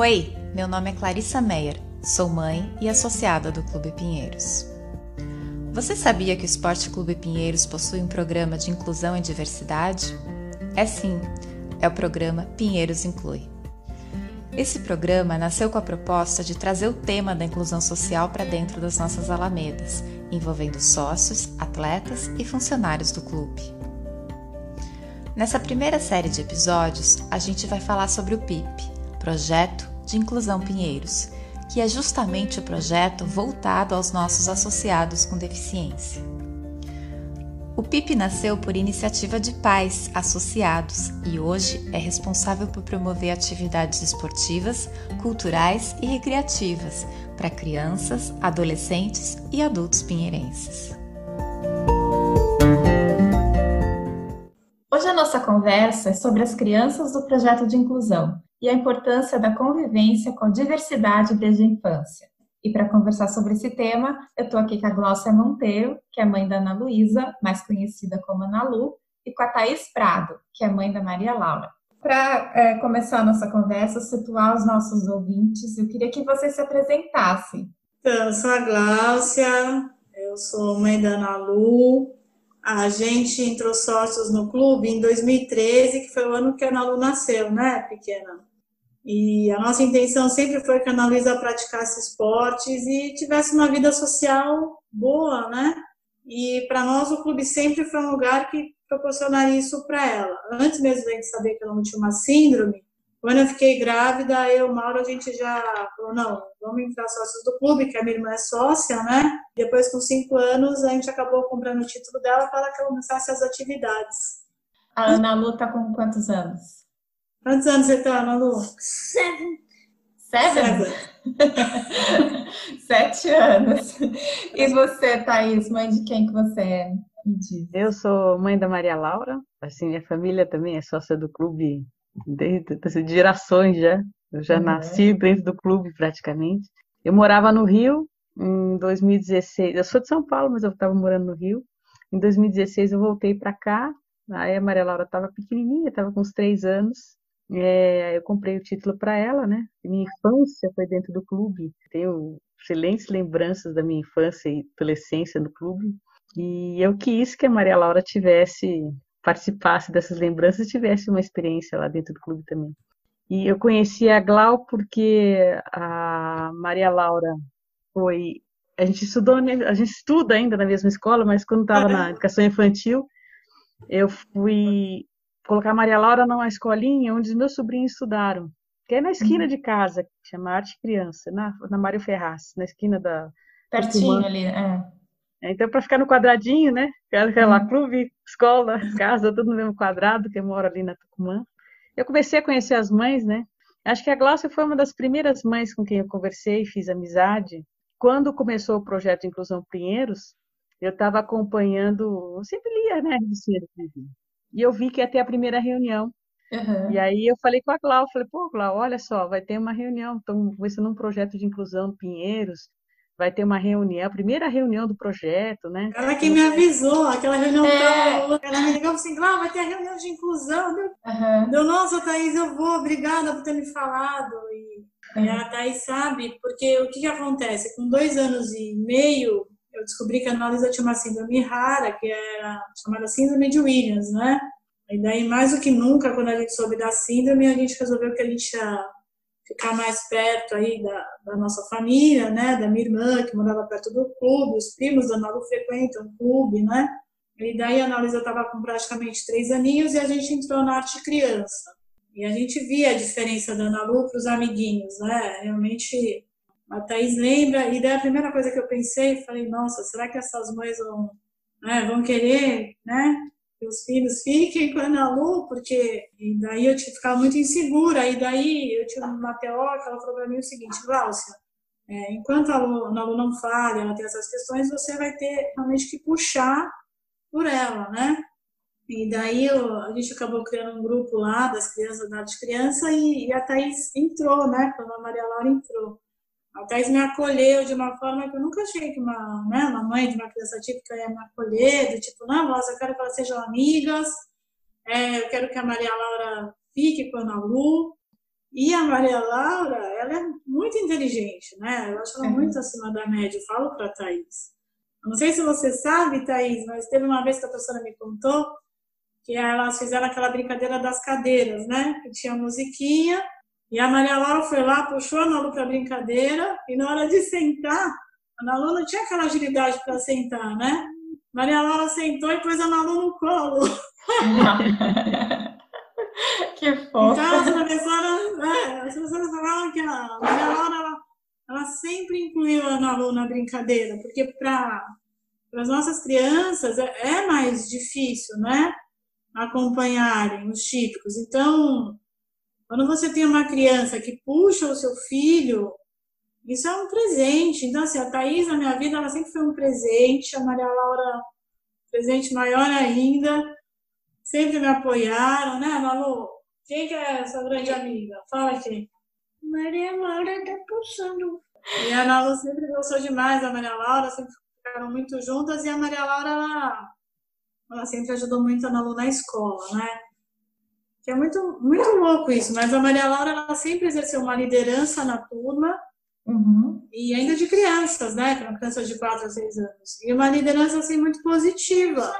Oi, meu nome é Clarissa Meyer, sou mãe e associada do Clube Pinheiros. Você sabia que o Esporte Clube Pinheiros possui um programa de inclusão e diversidade? É sim, é o programa Pinheiros Inclui. Esse programa nasceu com a proposta de trazer o tema da inclusão social para dentro das nossas alamedas, envolvendo sócios, atletas e funcionários do clube. Nessa primeira série de episódios, a gente vai falar sobre o PIP, Projeto de Inclusão Pinheiros, que é justamente o projeto voltado aos nossos associados com deficiência. O PIP nasceu por iniciativa de pais associados e hoje é responsável por promover atividades esportivas, culturais e recreativas para crianças, adolescentes e adultos pinheirenses. Hoje a nossa conversa é sobre as crianças do projeto de inclusão e a importância da convivência com diversidade desde a infância. E para conversar sobre esse tema, eu estou aqui com a Glócia Monteiro, que é mãe da Ana Luísa, mais conhecida como Ana Lu, e com a Thaís Prado, que é mãe da Maria Laura. Para é, começar a nossa conversa, situar os nossos ouvintes, eu queria que você se apresentasse. Então, eu sou a Gláucia, eu sou mãe da Ana Lu. A gente entrou sócios no clube em 2013, que foi o ano que a Ana Lu nasceu, né, pequena? E a nossa intenção sempre foi que a Ana Luísa praticasse esportes e tivesse uma vida social boa, né? E para nós o clube sempre foi um lugar que proporcionaria isso para ela. Antes mesmo da gente saber que ela não tinha uma síndrome, quando eu fiquei grávida, eu, Mauro, a gente já falou, não, vamos entrar sócios do clube, que a minha irmã é sócia, né? Depois, com cinco anos, a gente acabou comprando o título dela para que ela começasse as atividades. A Ana Lu tá com quantos anos? Quantos anos você tá, Malu? Seven. Seven? Sete anos. E você, Thaís, mãe de quem que você é? Eu sou mãe da Maria Laura. Assim, minha família também é sócia do clube desde assim, gerações já. Eu já uhum. nasci dentro do clube praticamente. Eu morava no Rio em 2016. Eu sou de São Paulo, mas eu estava morando no Rio. Em 2016 eu voltei para cá. Aí a Maria Laura estava pequenininha, estava com uns três anos. É, eu comprei o título para ela, né? Minha infância foi dentro do clube. Tenho excelentes lembranças da minha infância e adolescência no clube. E eu quis que a Maria Laura tivesse, participasse dessas lembranças e tivesse uma experiência lá dentro do clube também. E eu conheci a Glau porque a Maria Laura foi. A gente estudou, né? a gente estuda ainda na mesma escola, mas quando estava na educação infantil, eu fui colocar a Maria Laura numa escolinha onde os meus sobrinhos estudaram, que é na esquina uhum. de casa, chama Arte Criança, na, na Mário Ferraz, na esquina da. Pertinho ali, é. é então, para ficar no quadradinho, né? Aquela uhum. clube, escola, casa, tudo no mesmo quadrado, que eu moro ali na Tucumã. Eu comecei a conhecer as mães, né? Acho que a Glaucia foi uma das primeiras mães com quem eu conversei, fiz amizade. Quando começou o projeto de Inclusão Pinheiros, eu estava acompanhando, eu sempre lia, né, e eu vi que ia ter a primeira reunião. Uhum. E aí eu falei com a Clau, falei, pô, Clau, olha só, vai ter uma reunião, estamos começando um projeto de inclusão Pinheiros, vai ter uma reunião, a primeira reunião do projeto, né? Ela que me avisou, aquela reunião é. ela me ligou assim, Clau, vai ter a reunião de inclusão. Uhum. Deu, nossa, Thaís, eu vou, obrigada por ter me falado. E, uhum. e a Thaís sabe, porque o que, que acontece? Com dois anos e meio, eu descobri que a Ana tinha uma síndrome rara, que era chamada síndrome de Williams, né? E daí, mais do que nunca, quando a gente soube da síndrome, a gente resolveu que a gente ia ficar mais perto aí da, da nossa família, né? Da minha irmã, que morava perto do clube, os primos da Lu frequentam o clube, né? E daí a Ana estava com praticamente três aninhos e a gente entrou na arte criança. E a gente via a diferença da Ana Lu para os amiguinhos, né? Realmente a Thaís lembra, e daí a primeira coisa que eu pensei, falei, nossa, será que essas mães vão, né, vão querer, né, que os filhos fiquem com a Ana Lu, porque e daí eu ficava muito insegura, e daí eu tinha uma teórica, ela falou para mim o seguinte, Glaucia, é, enquanto a Ana Lu não fale, ela tem essas questões, você vai ter realmente que puxar por ela, né? E daí eu, a gente acabou criando um grupo lá das crianças da arte criança e, e a Thaís entrou, né? Quando a Maria Laura entrou. A Thais me acolheu de uma forma que eu nunca achei que uma, né, uma mãe de uma criança típica ia me acolher, do tipo, não, nossa, eu quero que elas sejam amigas, é, eu quero que a Maria Laura fique com a Ana Lu. E a Maria Laura, ela é muito inteligente, né? Eu acho ela muito acima da média. Eu falo para a Thaís. Não sei se você sabe, Thaís, mas teve uma vez que a professora me contou que elas fizeram aquela brincadeira das cadeiras, né? Que tinha musiquinha. E a Maria Laura foi lá, puxou a Nalu para brincadeira. E na hora de sentar, a Nalu não tinha aquela agilidade para sentar, né? Maria Laura sentou e pôs a Nalu no colo. que fofo. Então, as professoras, é, as professoras falavam que a Maria Laura, ela, ela sempre incluiu a Nalu na brincadeira, porque para as nossas crianças é, é mais difícil, né? Acompanharem os típicos. Então, quando você tem uma criança que puxa o seu filho, isso é um presente. Então, assim, a Thaís, na minha vida, ela sempre foi um presente. A Maria Laura, presente maior ainda. Sempre me apoiaram, né, Malu? Quem que é essa grande amiga? Fala aqui. Maria Laura tá puxando. E a Ana Lu sempre gostou demais da Maria Laura, sempre ficaram muito juntas. E a Maria Laura, ela, ela sempre ajudou muito a Ana Lu na escola, né? Que é muito, muito louco isso. Mas a Maria Laura, ela sempre exerceu uma liderança na turma. Uhum. E ainda de crianças, né? Crianças de 4 a 6 anos. E uma liderança, assim, muito positiva.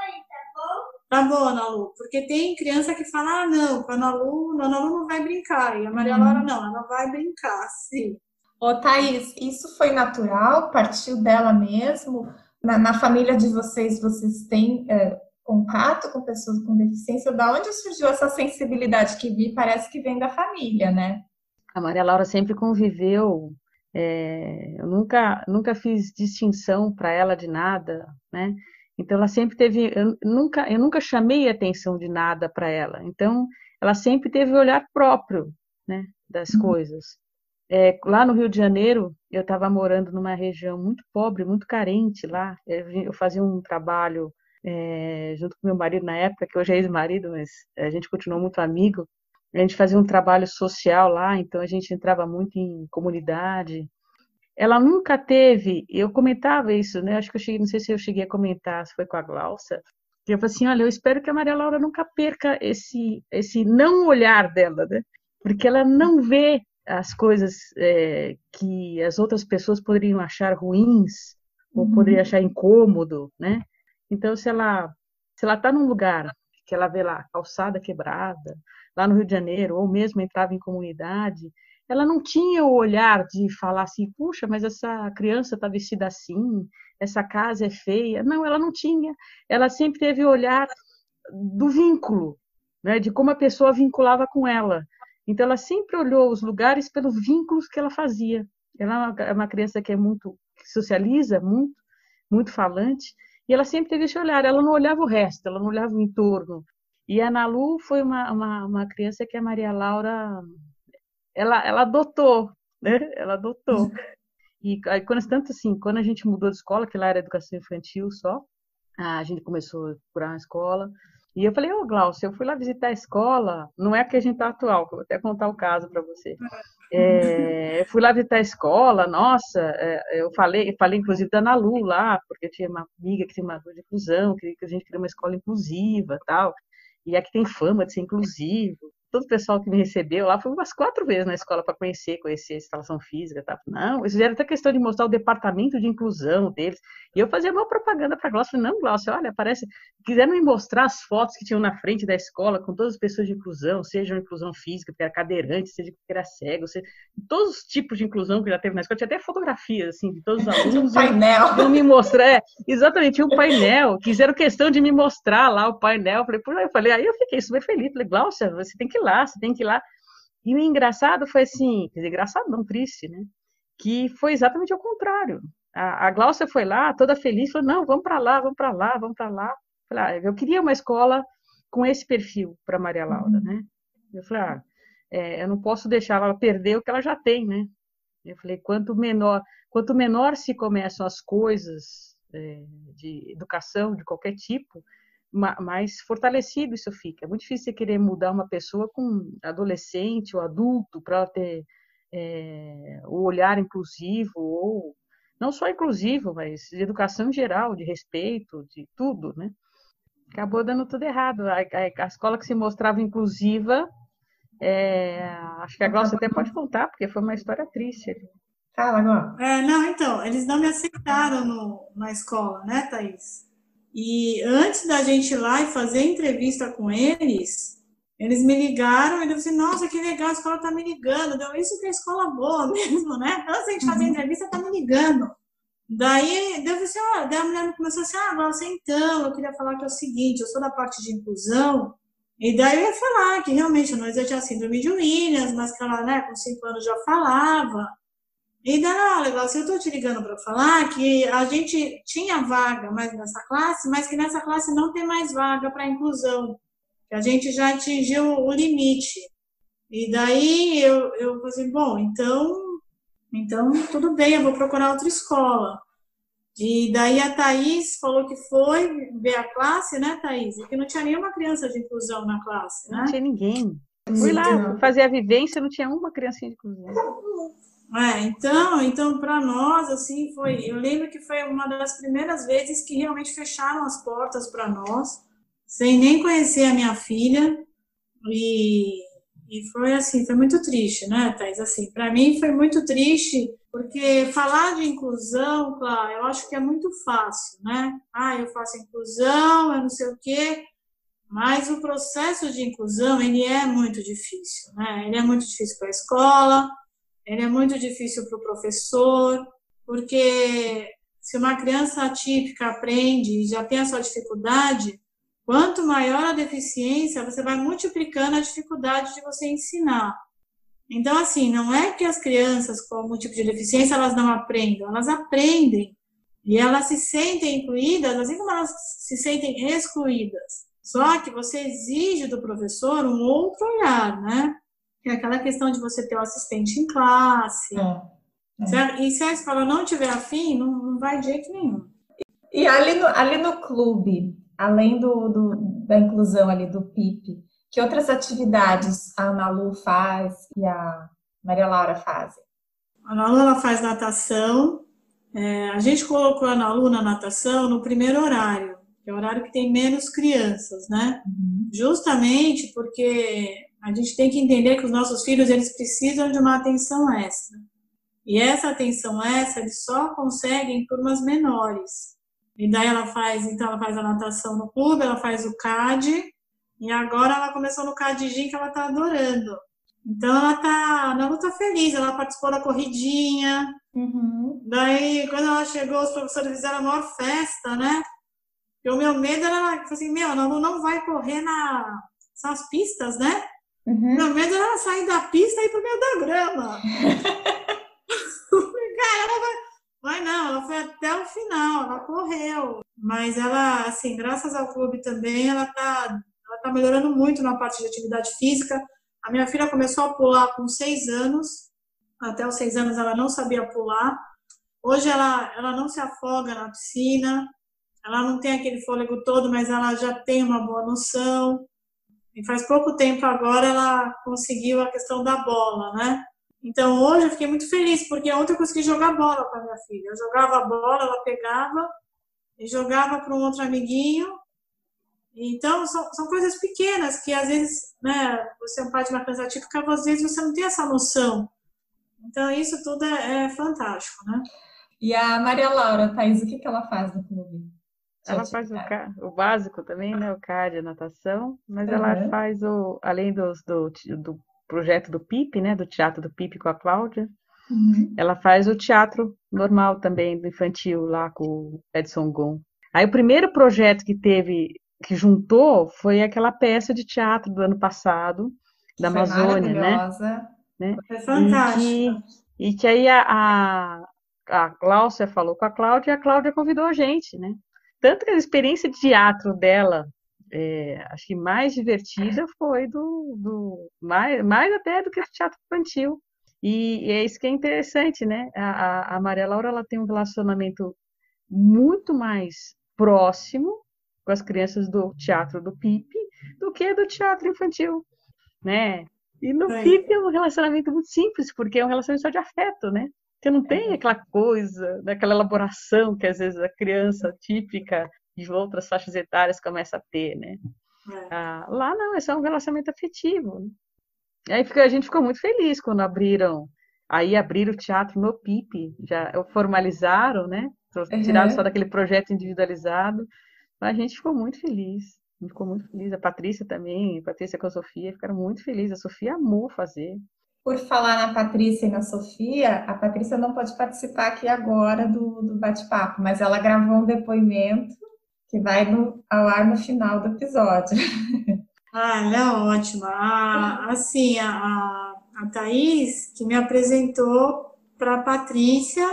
Tá bom, Ana Lu, porque tem criança que fala, ah, não, com a Ana Lu, a Ana Lu não vai brincar, e a Maria uhum. Laura não, ela vai brincar, sim. Ô, Thaís, isso foi natural? Partiu dela mesmo? Na, na família de vocês, vocês têm é, contato com pessoas com deficiência? Da onde surgiu essa sensibilidade que vi? Parece que vem da família, né? A Maria Laura sempre conviveu é, eu nunca, nunca fiz distinção para ela de nada, né? Então ela sempre teve, eu nunca, eu nunca chamei atenção de nada para ela. Então ela sempre teve o olhar próprio, né, das uhum. coisas. É, lá no Rio de Janeiro, eu estava morando numa região muito pobre, muito carente lá. Eu fazia um trabalho é, junto com meu marido na época, que hoje é ex-marido, mas a gente continuou muito amigo. A gente fazia um trabalho social lá, então a gente entrava muito em comunidade, ela nunca teve, eu comentava isso, né? Acho que eu cheguei, não sei se eu cheguei a comentar, se foi com a Glaucia, que eu falei assim, olha, eu espero que a Maria Laura nunca perca esse, esse não olhar dela, né? Porque ela não vê as coisas é, que as outras pessoas poderiam achar ruins ou uhum. poderiam achar incômodo, né? Então, se ela se ela está num lugar que ela vê lá calçada quebrada, lá no Rio de Janeiro, ou mesmo entrava em comunidade, ela não tinha o olhar de falar assim, puxa, mas essa criança está vestida assim, essa casa é feia. Não, ela não tinha. Ela sempre teve o olhar do vínculo, né, de como a pessoa vinculava com ela. Então, ela sempre olhou os lugares pelos vínculos que ela fazia. Ela é uma é criança que é muito, que socializa muito, muito falante, e ela sempre teve esse olhar. Ela não olhava o resto, ela não olhava o entorno. E a Nalu foi uma, uma, uma criança que a Maria Laura ela, ela adotou, né? Ela adotou. E aí, quando, tanto assim, quando a gente mudou de escola, que lá era educação infantil só, a gente começou a procurar uma escola. E eu falei, ô oh, Glaucio, eu fui lá visitar a escola, não é a que a gente está atual, vou até contar o caso para você. É, fui lá visitar a escola, nossa, é, eu falei, falei inclusive da Nalu lá, porque tinha uma amiga que tinha uma dor de inclusão, que, que a gente queria uma escola inclusiva tal, e aqui tem fama de ser inclusivo todo o pessoal que me recebeu lá foi umas quatro vezes na escola para conhecer, conhecer a instalação física, tá? Não, eles fizeram até questão de mostrar o departamento de inclusão deles. E eu fazia uma propaganda para falei, não, Glaucia, olha, parece, quiseram me mostrar as fotos que tinham na frente da escola com todas as pessoas de inclusão, seja inclusão física, que era cadeirante, seja que era cego, seja, todos os tipos de inclusão que já teve na escola, tinha até fotografias, assim, de todos os alunos. um painel. Iam me mostrar, é, exatamente, tinha um painel, quiseram questão de me mostrar lá o painel, falei, por aí, eu falei, aí eu fiquei super feliz, falei, Glaucia, você tem que ir lá, você tem que ir lá. E o engraçado foi assim, quer dizer, engraçado não, triste, né? Que foi exatamente o contrário. A, a Glaucia foi lá, toda feliz, falou, não, vamos para lá, vamos para lá, vamos para lá. Falei, ah, eu queria uma escola com esse perfil para Maria Laura, uhum. né? Eu falei, ah, é, eu não posso deixar ela perder o que ela já tem, né? Eu falei, quanto menor, quanto menor se começam as coisas é, de educação de qualquer tipo, mais fortalecido isso fica. É muito difícil você querer mudar uma pessoa com adolescente ou adulto para ter é, o olhar inclusivo ou não só inclusivo, mas de educação em geral, de respeito, de tudo, né? Acabou dando tudo errado. A, a, a escola que se mostrava inclusiva É, acho que a Glaucia até pode contar, porque foi uma história triste. Fala, Glaucia. É, não, então, eles não me aceitaram no, na escola, né, Thaís? E antes da gente ir lá e fazer entrevista com eles, eles me ligaram e eu disse, nossa, que legal, a escola tá me ligando. Deu isso que é escola boa mesmo, né? Antes da gente fazer a uhum. entrevista, tá me ligando. Daí, deu assim, ó, daí a mulher começou assim, ah, Glaucia, então, eu queria falar que é o seguinte, eu sou da parte de inclusão, e daí eu ia falar que realmente nós já tinha síndrome de Williams, mas que ela, né, com cinco anos já falava. E legal, se eu estou te ligando para falar que a gente tinha vaga mais nessa classe, mas que nessa classe não tem mais vaga para inclusão, que a gente já atingiu o limite. E daí eu, eu falei assim, bom, então, então tudo bem, eu vou procurar outra escola. E daí a Thaís falou que foi ver a classe, né, Thaís? E que não tinha nenhuma criança de inclusão na classe, né? Não tinha ninguém. fui lá fazer a vivência, não tinha uma criancinha de inclusão. É, então, então para nós assim foi, eu lembro que foi uma das primeiras vezes que realmente fecharam as portas para nós, sem nem conhecer a minha filha. E e foi assim, foi muito triste, né, Thais? Assim, para mim foi muito triste, porque falar de inclusão, claro, eu acho que é muito fácil, né? Ah, eu faço inclusão, eu não sei o quê, mas o processo de inclusão, ele é muito difícil, né? Ele é muito difícil para a escola, ele é muito difícil para o professor, porque se uma criança atípica aprende e já tem a sua dificuldade, Quanto maior a deficiência, você vai multiplicando a dificuldade de você ensinar. Então, assim, não é que as crianças com algum tipo de deficiência elas não aprendam, elas aprendem e elas se sentem incluídas, assim como elas se sentem excluídas. Só que você exige do professor um outro olhar, né? Que é aquela questão de você ter o um assistente em classe. É, é. E se a escola não tiver afim, não, não vai de jeito nenhum. E ali no, ali no clube, além do, do, da inclusão ali do PIP, que outras atividades a Ana Lu faz e a Maria Laura fazem? A Ana Lu ela faz natação. É, a gente colocou a Ana Lu na natação no primeiro horário, que é o horário que tem menos crianças, né? Uhum. Justamente porque a gente tem que entender que os nossos filhos eles precisam de uma atenção extra. E essa atenção extra eles só conseguem em turmas menores. E daí ela faz, então ela faz a natação no clube, ela faz o CAD, e agora ela começou no CAD Gym que ela tá adorando. Então ela tá, ela tá feliz, ela participou da corridinha. Uhum. Daí, quando ela chegou, os professores fizeram a maior festa, né? E o meu medo era, assim, meu, ela não vai correr na, nas pistas, né? Uhum. Meu medo era sair da pista e ir pro meio da grama. Cara, ela vai Vai não, ela foi até o final, ela correu. Mas ela, assim, graças ao clube também, ela tá, ela tá melhorando muito na parte de atividade física. A minha filha começou a pular com seis anos. Até os seis anos ela não sabia pular. Hoje ela, ela não se afoga na piscina. Ela não tem aquele fôlego todo, mas ela já tem uma boa noção. E faz pouco tempo agora ela conseguiu a questão da bola, né? Então hoje eu fiquei muito feliz, porque ontem eu consegui jogar bola com a minha filha. Eu jogava a bola, ela pegava e jogava para um outro amiguinho. Então são, são coisas pequenas que às vezes, né, você é um pai de uma criança típica, às vezes você não tem essa noção. Então isso tudo é, é fantástico, né? E a Maria Laura, Thaís, o que, que ela faz no clube? Ela faz o, o, básico também, né? O CAD, a natação, mas uhum. ela faz o, além dos, do, do projeto do PIP, né, do teatro do PIP com a Cláudia. Uhum. Ela faz o teatro normal também, do infantil, lá com o Edson Gon. Aí o primeiro projeto que teve, que juntou, foi aquela peça de teatro do ano passado, da foi Amazônia, né? né? Foi fantástico. E que, e que aí a, a, a Cláudia falou com a Cláudia e a Cláudia convidou a gente, né? Tanto que a experiência de teatro dela é, acho que mais divertida foi do, do mais, mais até do que o teatro infantil. E, e, é isso que é interessante, né? A, a Maria Laura ela tem um relacionamento muito mais próximo com as crianças do teatro do Pipe do que do teatro infantil, né? E no é. Pipe é um relacionamento muito simples, porque é um relacionamento só de afeto, né? Você não tem é. aquela coisa, daquela elaboração que às vezes a criança típica de outras faixas etárias começa a ter, né? É. Ah, lá não, é só um relacionamento afetivo. Aí a gente ficou muito feliz quando abriram, aí abriram o teatro no PIP, já formalizaram, né? Tiraram uhum. só daquele projeto individualizado. A gente ficou muito feliz. Ficou muito feliz. A Patrícia também, a Patrícia com a Sofia, ficaram muito felizes. A Sofia amou fazer. Por falar na Patrícia e na Sofia, a Patrícia não pode participar aqui agora do, do bate-papo, mas ela gravou um depoimento que vai no, ao ar no final do episódio. Ah, ela é ótima. Assim, a, a Thaís, que me apresentou para a Patrícia,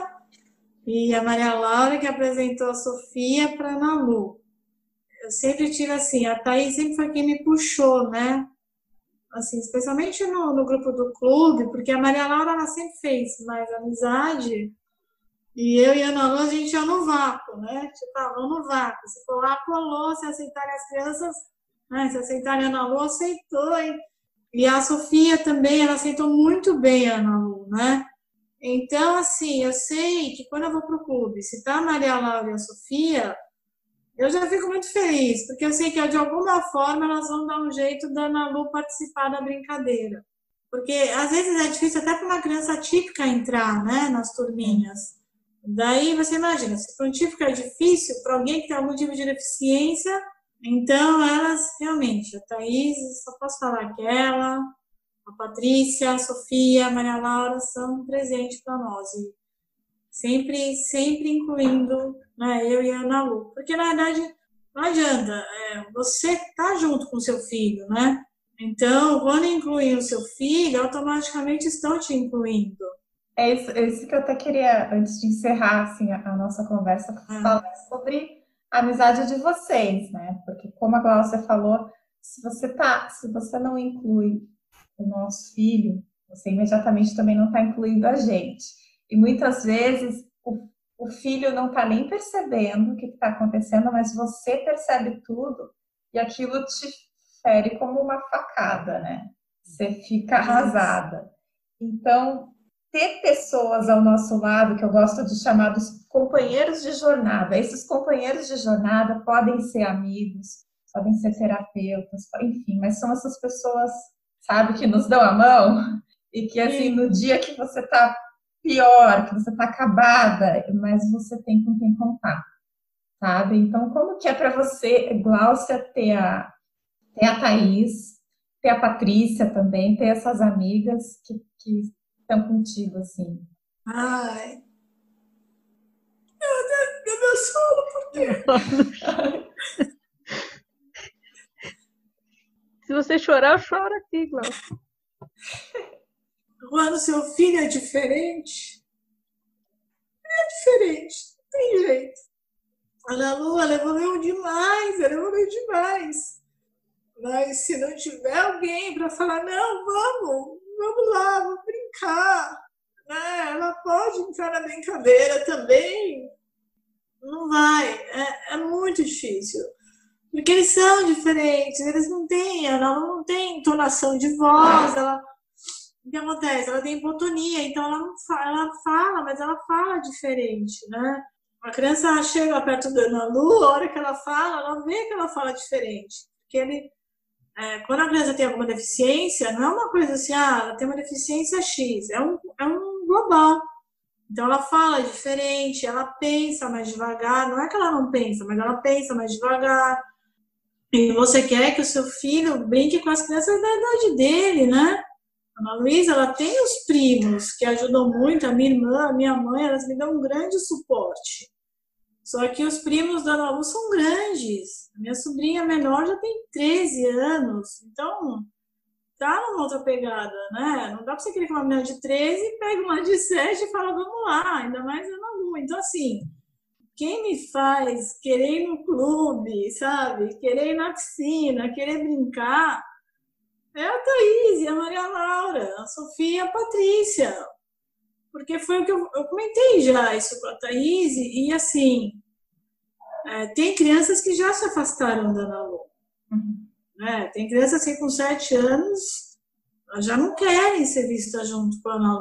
e a Maria Laura, que apresentou a Sofia para a Nalu. Eu sempre tive assim, a Thaís sempre foi quem me puxou, né? Assim, especialmente no, no grupo do clube, porque a Maria Laura ela sempre fez mais amizade e eu e a Ana Lu, a gente ia no vácuo, né? Tipo, ah, vamos no vácuo. Se colar, colou. Se aceitarem as crianças, né? se aceitarem a Ana Lu, aceitou. Hein? E a Sofia também, ela aceitou muito bem a Ana Lu, né? Então, assim, eu sei que quando eu vou pro clube, se tá a Maria Laura e a Sofia, eu já fico muito feliz, porque eu sei que de alguma forma elas vão dar um jeito da Ana Lu participar da brincadeira. Porque às vezes é difícil até para uma criança típica entrar, né, nas turminhas. Daí você imagina, se para um típico é difícil, para alguém que tem algum tipo de deficiência, então elas realmente, a Thaís, só posso falar que ela, a Patrícia, a Sofia, a Maria Laura são um presente para nós. E sempre, sempre incluindo né, eu e a Ana Lu. Porque na verdade não adianta, é, você tá junto com seu filho, né? Então, quando incluem o seu filho, automaticamente estão te incluindo. É isso, é isso que eu até queria, antes de encerrar assim, a, a nossa conversa, ah. falar sobre a amizade de vocês, né? Porque como a Glaucia falou, se você tá, se você não inclui o nosso filho, você imediatamente também não está incluindo a gente. E muitas vezes o, o filho não está nem percebendo o que está acontecendo, mas você percebe tudo e aquilo te fere como uma facada, né? Você fica arrasada. Então, ter pessoas ao nosso lado, que eu gosto de chamar dos companheiros de jornada. Esses companheiros de jornada podem ser amigos, podem ser terapeutas, enfim, mas são essas pessoas, sabe, que nos dão a mão e que, assim, no dia que você tá pior, que você tá acabada, mas você tem com quem contar, sabe? Então, como que é para você, Gláucia, ter a, ter a Thaís, ter a Patrícia também, ter essas amigas que, que estão contigo, assim? Ai. Meu Deus, meu sono, por quê? Se você chorar, eu choro aqui, Glaucio. Quando seu filho é diferente, é diferente, não tem jeito. A Lua, ela evoluiu demais, ela evoluiu demais. Mas se não tiver alguém para falar, não, vamos, vamos lá, vamos brincar. Né? Ela pode entrar na brincadeira também. Não vai, é, é muito difícil. Porque eles são diferentes, eles não têm, ela não tem entonação de voz, ela, o que acontece? Ela tem hipotonia, então ela fala, ela fala, mas ela fala diferente, né? A criança chega perto da Ana Lu, a hora que ela fala, ela vê que ela fala diferente. Porque ele, é, quando a criança tem alguma deficiência, não é uma coisa assim, ah, ela tem uma deficiência X, é um, é um global. Então ela fala diferente, ela pensa mais devagar, não é que ela não pensa, mas ela pensa mais devagar. E você quer que o seu filho brinque com as crianças da idade dele, né? Ana Luísa, ela tem os primos que ajudam muito, a minha irmã, a minha mãe, elas me dão um grande suporte. Só que os primos da Ana Lu são grandes. A minha sobrinha menor já tem 13 anos. Então, tá numa outra pegada, né? Não dá pra você querer que uma menina de 13 pegue uma de 7 e fala, vamos lá, ainda mais Ana Lu. Então, assim, quem me faz querer ir no clube, sabe? Querer ir na piscina, querer brincar, é a Thaís, a Maria Laura, a Sofia, a Patrícia porque foi o que eu, eu comentei já isso com a Thaís, e, assim, é, tem crianças que já se afastaram da Ana Uhum. Né? Tem crianças que com sete anos já não querem ser vistas junto com a Ana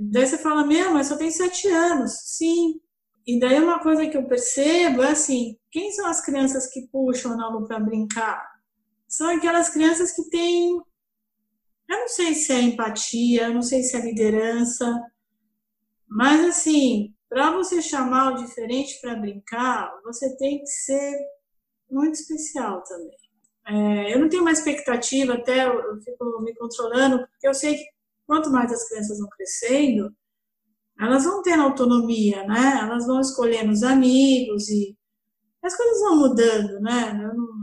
Daí você fala, meu, mas só tem sete anos. Sim. E daí uma coisa que eu percebo é assim, quem são as crianças que puxam a Ana para brincar? São aquelas crianças que têm Eu não sei se é empatia, eu não sei se é liderança, mas assim, para você chamar o diferente para brincar, você tem que ser muito especial também. É, eu não tenho uma expectativa, até eu fico me controlando, porque eu sei que quanto mais as crianças vão crescendo, elas vão tendo autonomia, né? Elas vão escolhendo os amigos e as coisas vão mudando, né? Não...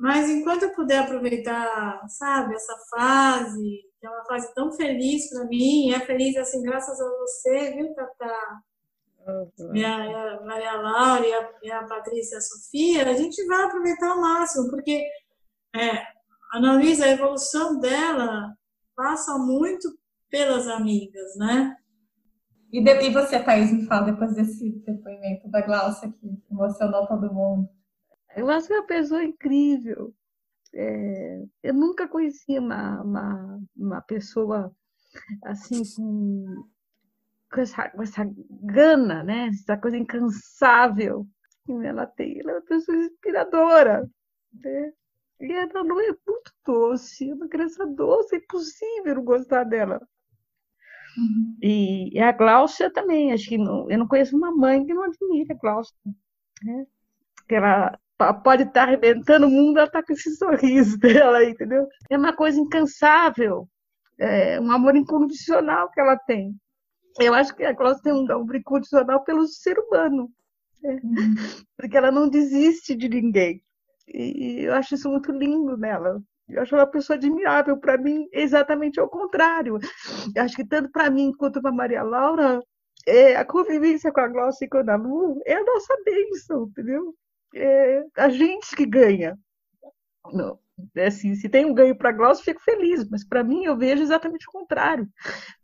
Mas enquanto eu puder aproveitar, sabe, essa fase, que é uma fase tão feliz para mim, é feliz assim, graças a você, viu, Tata? Uhum. E, a, a Maria Laura e a, e a Patrícia e a Sofia, a gente vai aproveitar ao máximo, porque é, a Luísa, a evolução dela passa muito pelas amigas, né? E, de, e você, Thaís, me fala depois desse depoimento da Glaucia que emocionou todo mundo. Eu acho que é uma pessoa incrível. É, eu nunca conhecia uma, uma, uma pessoa assim com, com, essa, com essa gana, né? essa coisa incansável que ela tem. Ela é uma pessoa inspiradora. Né? E ela não é muito doce, é uma criança doce, é impossível não gostar dela. Uhum. E, e, a Gláucia também, acho que não, eu não conheço uma mãe que não admire a Gláucia. Né? Que ela pode estar arrebentando o mundo, ela está com esse sorriso dela, entendeu? É uma coisa incansável, é um amor incondicional que ela tem. Eu acho que a Cláudia tem um amor incondicional pelo ser humano, né? uhum. porque ela não desiste de ninguém. E eu acho isso muito lindo nela. Eu acho ela uma pessoa admirável. Para mim, exatamente ao contrário. Eu acho que tanto para mim quanto para Maria Laura, é, a convivência com a Glócia e com a Ana Lu é a nossa bênção, entendeu? É a gente que ganha. Não, é assim, se tem um ganho para a Glaucia, fico feliz, mas para mim eu vejo exatamente o contrário,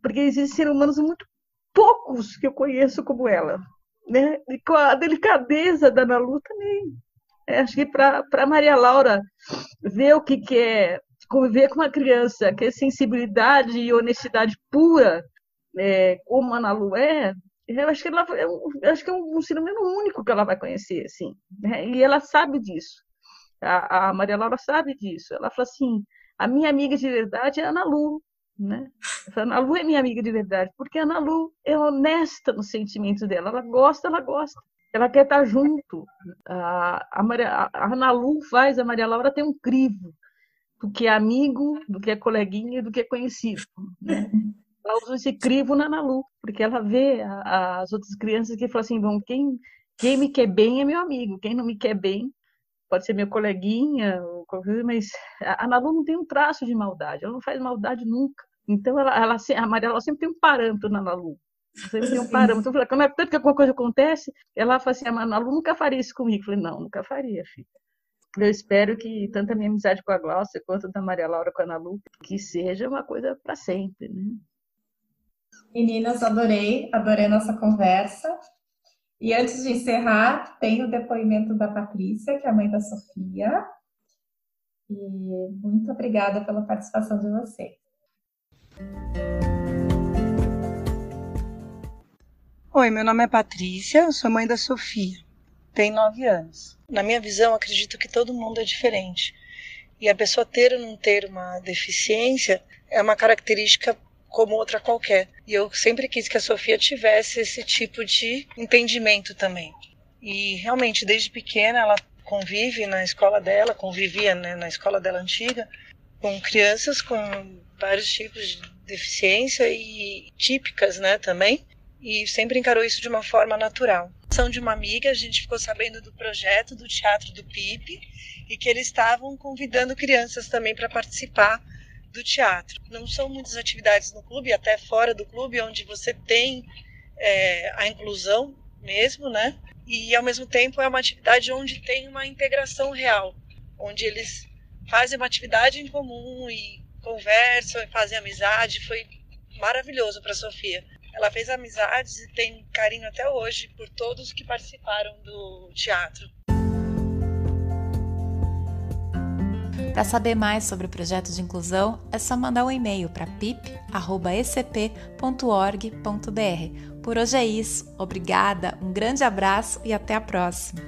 porque existem seres humanos muito poucos que eu conheço como ela, né? E com a delicadeza da Ana Lu também. É, acho que para Maria Laura ver o que, que é conviver com uma criança que é sensibilidade e honestidade pura, é, como a Ana Lu é, eu acho que ela eu acho que é um, um ser humano único que ela vai conhecer, assim, né? e ela sabe disso. A, a Maria Laura sabe disso. Ela fala assim: a minha amiga de verdade é a Ana Lu, né? A Ana Lu é minha amiga de verdade, porque a Ana Lu é honesta nos sentimentos dela. Ela gosta, ela gosta. Ela quer estar junto. A, a, Maria, a Ana Lu faz a Maria Laura ter um crivo do que é amigo, do que é coleguinha, do que é conhecido. Né? ela usa esse crivo na Nalu, porque ela vê a, as outras crianças que falam assim, bom, quem, quem me quer bem é meu amigo, quem não me quer bem pode ser meu coleguinha, mas a Nalu não tem um traço de maldade, ela não faz maldade nunca. Então, ela, ela, a sempre tem um parâmetro na Nalu. Sempre tem um parâmetro. Então, quando é tanto que alguma coisa acontece, ela fala assim, a Nalu nunca faria isso comigo. Eu falei, não, nunca faria, filha. Eu espero que tanto a minha amizade com a Glaucia quanto da Maria Laura com a Ana Lu, que seja uma coisa para sempre, né? Meninas, adorei, adorei nossa conversa. E antes de encerrar, tem o depoimento da Patrícia, que é a mãe da Sofia. E muito obrigada pela participação de vocês. Oi, meu nome é Patrícia, sou mãe da Sofia. Tem nove anos. Na minha visão, acredito que todo mundo é diferente. E a pessoa ter ou não ter uma deficiência é uma característica como outra qualquer. E eu sempre quis que a Sofia tivesse esse tipo de entendimento também. E realmente, desde pequena, ela convive na escola dela, convivia né, na escola dela antiga, com crianças com vários tipos de deficiência e típicas, né, também. E sempre encarou isso de uma forma natural. São de uma amiga, a gente ficou sabendo do projeto do Teatro do Pipe e que eles estavam convidando crianças também para participar do teatro. Não são muitas atividades no clube, até fora do clube, onde você tem é, a inclusão mesmo, né? E ao mesmo tempo é uma atividade onde tem uma integração real, onde eles fazem uma atividade em comum e conversam e fazem amizade. Foi maravilhoso para Sofia. Ela fez amizades e tem carinho até hoje por todos que participaram do teatro. Para saber mais sobre o projeto de inclusão, é só mandar um e-mail para pip.ecp.org.br. Por hoje é isso. Obrigada, um grande abraço e até a próxima!